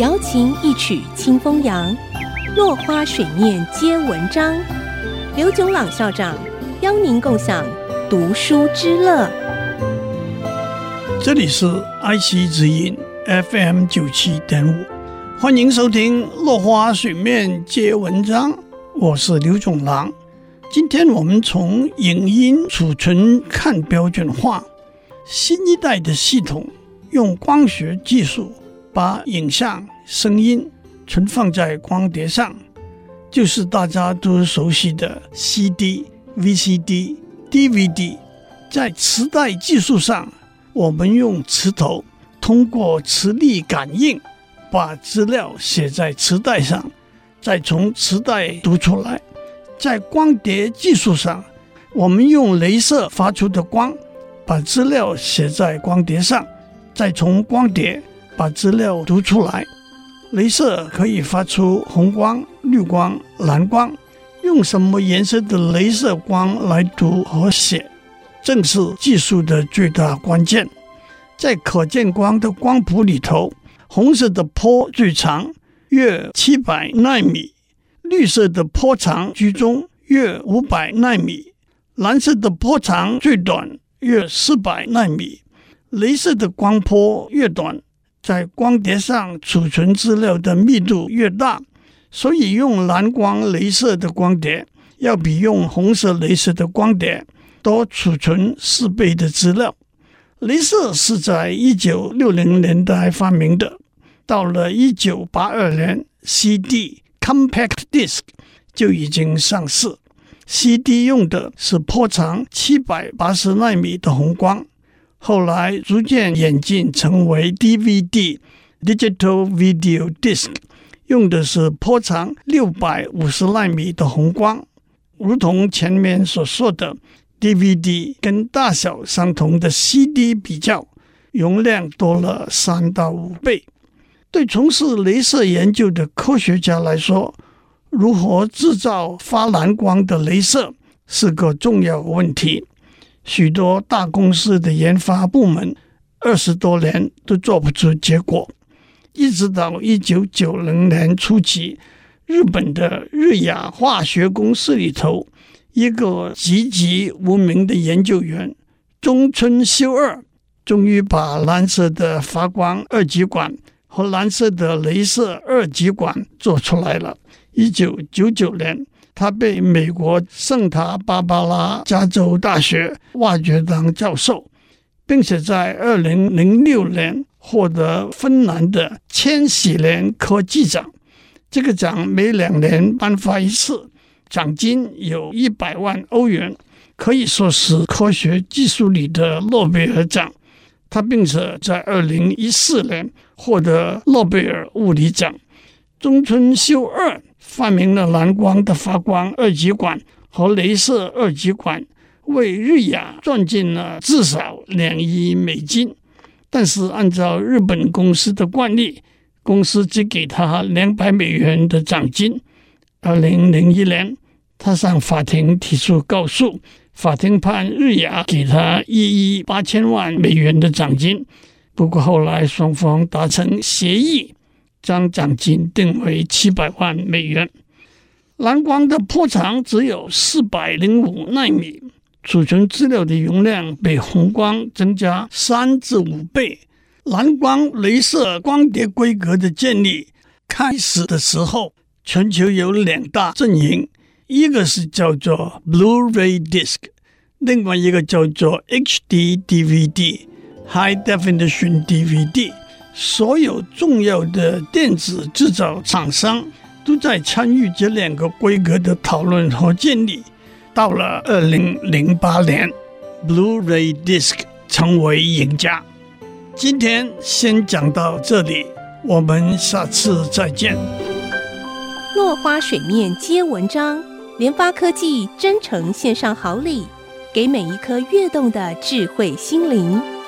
瑶琴一曲清风扬，落花水面皆文章。刘炯朗校长邀您共享读书之乐。这里是 IC 之音 FM 九七点五，欢迎收听《落花水面皆文章》，我是刘炯朗。今天我们从影音储存看标准化，新一代的系统用光学技术把影像、声音存放在光碟上。就是大家都熟悉的 CD、VCD、DVD，在磁带技术上，我们用磁头通过磁力感应，把资料写在磁带上，再从磁带读出来。在光碟技术上，我们用镭射发出的光，把资料写在光碟上，再从光碟把资料读出来。镭射可以发出红光、绿光、蓝光。用什么颜色的镭射光来读和写，正是技术的最大关键。在可见光的光谱里头，红色的波最长，约七百纳米；绿色的波长居中，约五百纳米；蓝色的波长最短，约四百纳米。镭射的光波越短。在光碟上储存资料的密度越大，所以用蓝光镭射的光碟要比用红色镭射的光碟多储存四倍的资料。镭射是在一九六零年代发明的，到了一九八二年，CD Compact Disc 就已经上市。CD 用的是波长七百八十纳米的红光。后来逐渐演进成为 DVD（Digital Video Disc），用的是波长六百五十纳米的红光。如同前面所说的，DVD 跟大小相同的 CD 比较，容量多了三到五倍。对从事镭射研究的科学家来说，如何制造发蓝光的镭射是个重要问题。许多大公司的研发部门二十多年都做不出结果，一直到一九九零年初期，日本的日亚化学公司里头，一个籍籍无名的研究员中村修二，终于把蓝色的发光二极管和蓝色的镭射二极管做出来了。一九九九年。他被美国圣塔芭芭拉加州大学挖掘当教授，并且在二零零六年获得芬兰的千禧年科技奖。这个奖每两年颁发一次，奖金有一百万欧元，可以说是科学技术里的诺贝尔奖。他并且在二零一四年获得诺贝尔物理奖。中村修二。发明了蓝光的发光二极管和镭射二极管，为日亚赚进了至少两亿美金。但是按照日本公司的惯例，公司只给他两百美元的奖金。二零零一年，他向法庭提出告诉，法庭判日亚给他一亿八千万美元的奖金。不过后来双方达成协议。将奖金定为七百万美元。蓝光的波长只有四百零五纳米，储存资料的容量比红光增加三至五倍。蓝光镭射光碟规格的建立开始的时候，全球有两大阵营，一个是叫做 Blu-ray Disc，另外一个叫做 HD DVD（High Definition DVD）。所有重要的电子制造厂商都在参与这两个规格的讨论和建立。到了二零零八年，Blu-ray Disc 成为赢家。今天先讲到这里，我们下次再见。落花水面皆文章，联发科技真诚献上好礼，给每一颗跃动的智慧心灵。